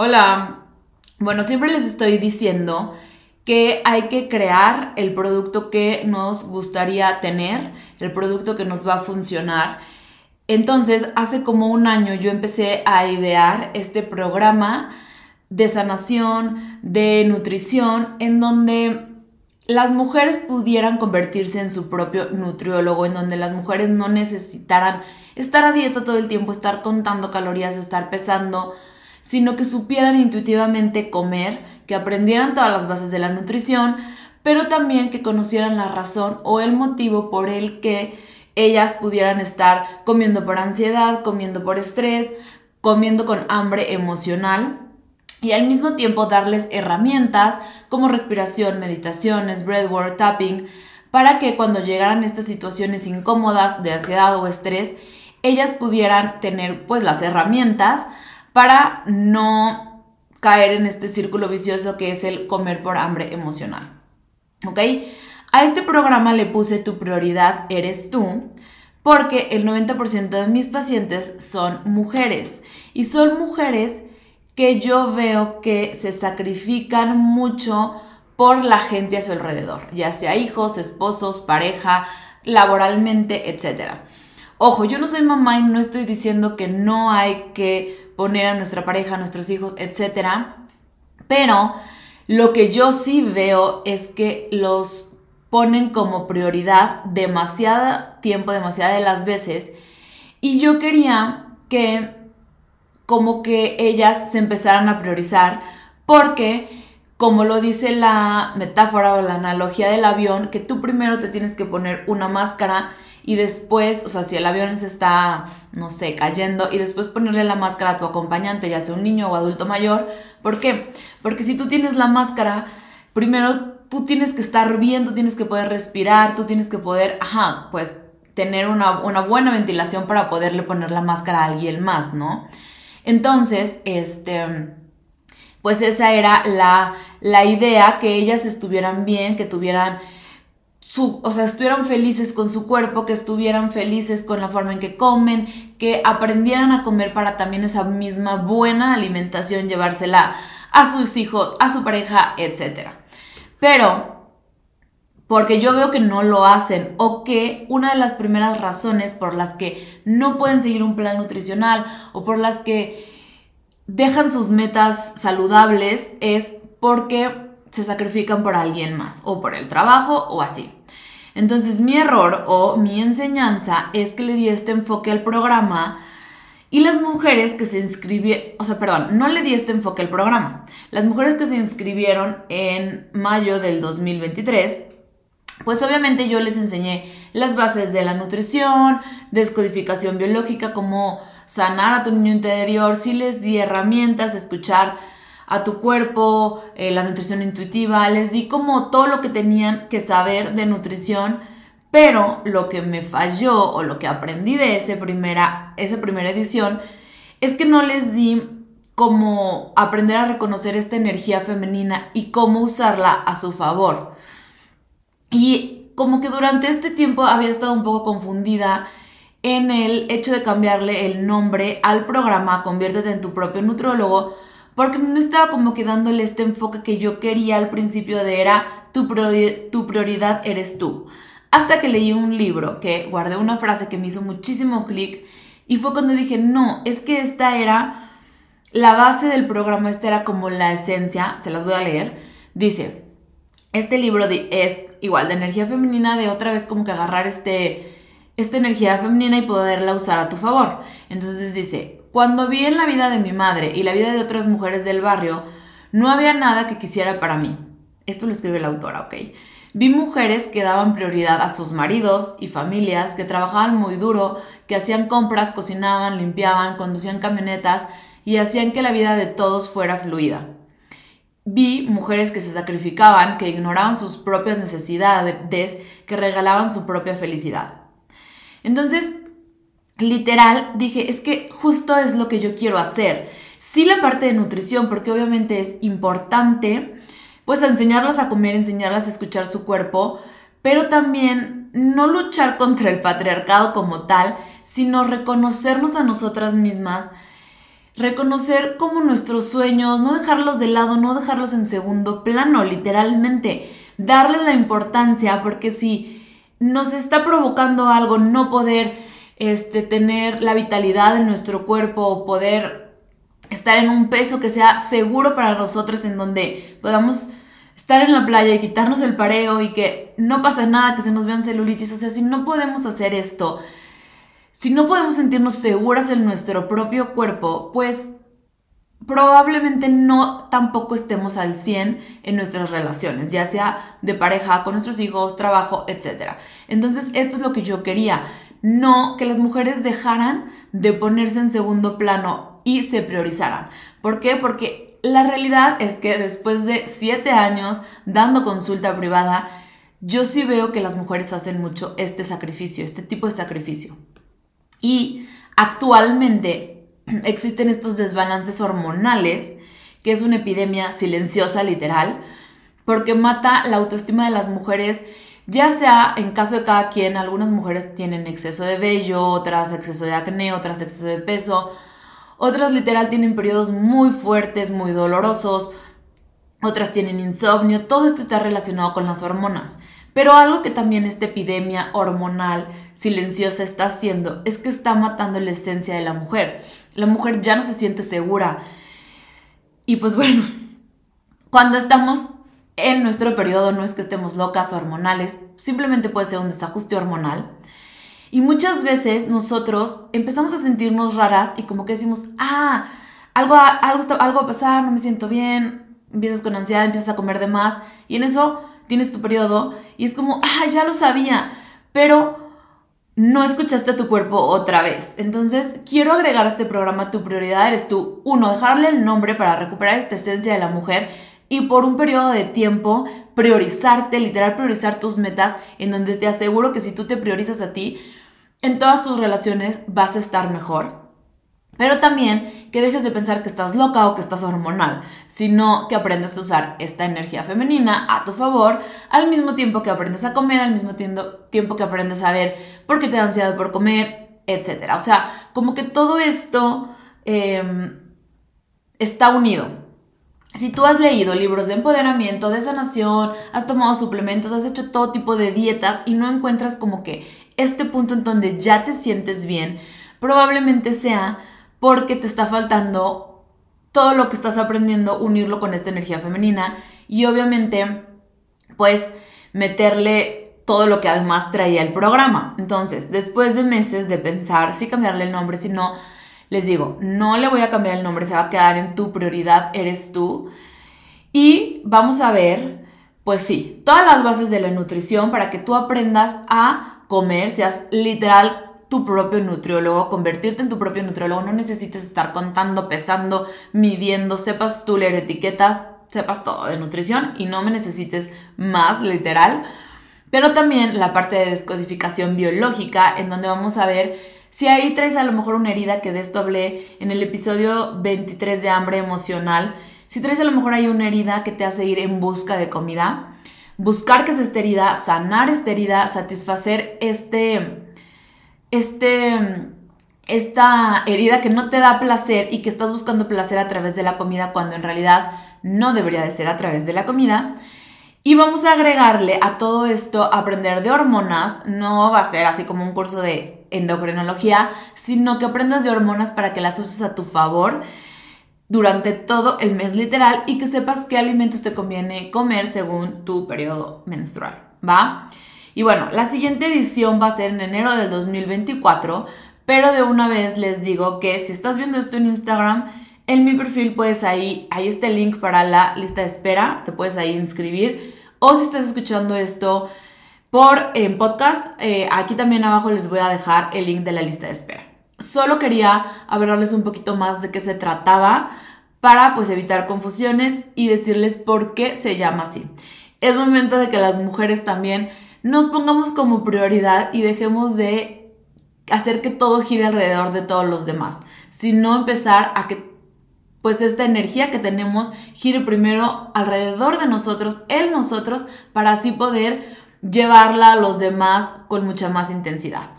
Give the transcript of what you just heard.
Hola. Bueno, siempre les estoy diciendo que hay que crear el producto que nos gustaría tener, el producto que nos va a funcionar. Entonces, hace como un año yo empecé a idear este programa de sanación, de nutrición, en donde las mujeres pudieran convertirse en su propio nutriólogo, en donde las mujeres no necesitaran estar a dieta todo el tiempo, estar contando calorías, estar pesando, sino que supieran intuitivamente comer, que aprendieran todas las bases de la nutrición, pero también que conocieran la razón o el motivo por el que ellas pudieran estar comiendo por ansiedad, comiendo por estrés, comiendo con hambre emocional y al mismo tiempo darles herramientas como respiración, meditaciones, breathwork, tapping, para que cuando llegaran estas situaciones incómodas de ansiedad o estrés, ellas pudieran tener pues las herramientas para no caer en este círculo vicioso que es el comer por hambre emocional. ¿Ok? A este programa le puse tu prioridad eres tú porque el 90% de mis pacientes son mujeres y son mujeres que yo veo que se sacrifican mucho por la gente a su alrededor, ya sea hijos, esposos, pareja, laboralmente, etc. Ojo, yo no soy mamá y no estoy diciendo que no hay que poner a nuestra pareja, a nuestros hijos, etc. Pero lo que yo sí veo es que los ponen como prioridad demasiado tiempo, demasiadas de las veces. Y yo quería que como que ellas se empezaran a priorizar porque como lo dice la metáfora o la analogía del avión, que tú primero te tienes que poner una máscara y después, o sea, si el avión se está, no sé, cayendo y después ponerle la máscara a tu acompañante, ya sea un niño o adulto mayor. ¿Por qué? Porque si tú tienes la máscara, primero tú tienes que estar bien, tú tienes que poder respirar, tú tienes que poder, ajá, pues tener una, una buena ventilación para poderle poner la máscara a alguien más, ¿no? Entonces, este pues esa era la, la, idea, que ellas estuvieran bien, que tuvieran o sea, estuvieran felices con su cuerpo, que estuvieran felices con la forma en que comen, que aprendieran a comer para también esa misma buena alimentación, llevársela a sus hijos, a su pareja, etc. Pero, porque yo veo que no lo hacen o que una de las primeras razones por las que no pueden seguir un plan nutricional o por las que dejan sus metas saludables es porque se sacrifican por alguien más o por el trabajo o así. Entonces mi error o mi enseñanza es que le di este enfoque al programa y las mujeres que se inscribieron, o sea, perdón, no le di este enfoque al programa. Las mujeres que se inscribieron en mayo del 2023, pues obviamente yo les enseñé las bases de la nutrición, descodificación biológica, cómo sanar a tu niño interior, sí les di herramientas, escuchar a tu cuerpo, eh, la nutrición intuitiva, les di como todo lo que tenían que saber de nutrición, pero lo que me falló o lo que aprendí de ese primera, esa primera edición es que no les di como aprender a reconocer esta energía femenina y cómo usarla a su favor. Y como que durante este tiempo había estado un poco confundida en el hecho de cambiarle el nombre al programa Conviértete en tu propio nutrólogo porque no estaba como que dándole este enfoque que yo quería al principio de era tu, prioridad eres tú. Hasta que leí un libro que guardé una frase que me hizo muchísimo clic y fue cuando dije, no, es que esta era la base del programa, esta era como la esencia, se las voy a leer. Dice, este libro es igual de energía femenina, de otra vez como que agarrar este, esta energía femenina y poderla usar a tu favor. Entonces dice, cuando vi en la vida de mi madre y la vida de otras mujeres del barrio, no había nada que quisiera para mí. Esto lo escribe la autora, ¿ok? Vi mujeres que daban prioridad a sus maridos y familias, que trabajaban muy duro, que hacían compras, cocinaban, limpiaban, conducían camionetas y hacían que la vida de todos fuera fluida. Vi mujeres que se sacrificaban, que ignoraban sus propias necesidades, que regalaban su propia felicidad. Entonces, literal dije, es que justo es lo que yo quiero hacer. Sí la parte de nutrición, porque obviamente es importante, pues enseñarlas a comer, enseñarlas a escuchar su cuerpo, pero también no luchar contra el patriarcado como tal, sino reconocernos a nosotras mismas, reconocer como nuestros sueños, no dejarlos de lado, no dejarlos en segundo plano, literalmente, darles la importancia, porque si nos está provocando algo no poder este, tener la vitalidad en nuestro cuerpo poder estar en un peso que sea seguro para nosotros, en donde podamos estar en la playa y quitarnos el pareo y que no pasa nada, que se nos vean celulitis, o sea, si no podemos hacer esto, si no podemos sentirnos seguras en nuestro propio cuerpo, pues probablemente no tampoco estemos al 100 en nuestras relaciones, ya sea de pareja, con nuestros hijos, trabajo, etc. Entonces, esto es lo que yo quería. No que las mujeres dejaran de ponerse en segundo plano y se priorizaran. ¿Por qué? Porque la realidad es que después de siete años dando consulta privada, yo sí veo que las mujeres hacen mucho este sacrificio, este tipo de sacrificio. Y actualmente existen estos desbalances hormonales, que es una epidemia silenciosa literal, porque mata la autoestima de las mujeres, ya sea en caso de cada quien, algunas mujeres tienen exceso de vello, otras exceso de acné, otras exceso de peso, otras literal tienen periodos muy fuertes, muy dolorosos, otras tienen insomnio, todo esto está relacionado con las hormonas. Pero algo que también esta epidemia hormonal silenciosa está haciendo es que está matando la esencia de la mujer. La mujer ya no se siente segura. Y pues bueno, cuando estamos en nuestro periodo no es que estemos locas o hormonales, simplemente puede ser un desajuste hormonal. Y muchas veces nosotros empezamos a sentirnos raras y como que decimos, ah, algo, algo, algo va a pasar, no me siento bien, empiezas con ansiedad, empiezas a comer de más y en eso tienes tu periodo y es como, ah, ya lo sabía, pero no escuchaste a tu cuerpo otra vez. Entonces, quiero agregar a este programa tu prioridad eres tú. Uno, dejarle el nombre para recuperar esta esencia de la mujer y por un periodo de tiempo priorizarte, literal priorizar tus metas, en donde te aseguro que si tú te priorizas a ti, en todas tus relaciones vas a estar mejor. Pero también que dejes de pensar que estás loca o que estás hormonal, sino que aprendas a usar esta energía femenina a tu favor, al mismo tiempo que aprendes a comer, al mismo tiempo que aprendes a ver por qué te da ansiedad por comer, etc. O sea, como que todo esto em, está unido. Si tú has leído libros de empoderamiento, de sanación, has tomado suplementos, has hecho todo tipo de dietas y no encuentras como que este punto en donde ya te sientes bien, probablemente sea porque te está faltando todo lo que estás aprendiendo, unirlo con esta energía femenina y obviamente, pues, meterle todo lo que además traía el programa. Entonces, después de meses de pensar si cambiarle el nombre, si no, les digo, no le voy a cambiar el nombre, se va a quedar en tu prioridad, eres tú. Y vamos a ver, pues sí, todas las bases de la nutrición para que tú aprendas a comer, seas literal tu propio nutriólogo, convertirte en tu propio nutriólogo, no necesites estar contando, pesando, midiendo, sepas tú leer etiquetas, sepas todo de nutrición y no me necesites más literal. Pero también la parte de descodificación biológica, en donde vamos a ver si ahí traes a lo mejor una herida, que de esto hablé en el episodio 23 de hambre emocional, si traes a lo mejor ahí una herida que te hace ir en busca de comida, buscar que es esta herida, sanar esta herida, satisfacer este este, esta herida que no te da placer y que estás buscando placer a través de la comida cuando en realidad no debería de ser a través de la comida. Y vamos a agregarle a todo esto aprender de hormonas. No va a ser así como un curso de endocrinología, sino que aprendas de hormonas para que las uses a tu favor durante todo el mes literal y que sepas qué alimentos te conviene comer según tu periodo menstrual, ¿va? Y bueno, la siguiente edición va a ser en enero del 2024, pero de una vez les digo que si estás viendo esto en Instagram, en mi perfil puedes ahí, ahí está el link para la lista de espera, te puedes ahí inscribir. O si estás escuchando esto por en podcast, eh, aquí también abajo les voy a dejar el link de la lista de espera. Solo quería hablarles un poquito más de qué se trataba para pues evitar confusiones y decirles por qué se llama así. Es momento de que las mujeres también nos pongamos como prioridad y dejemos de hacer que todo gire alrededor de todos los demás, sino empezar a que pues esta energía que tenemos gire primero alrededor de nosotros, en nosotros, para así poder llevarla a los demás con mucha más intensidad.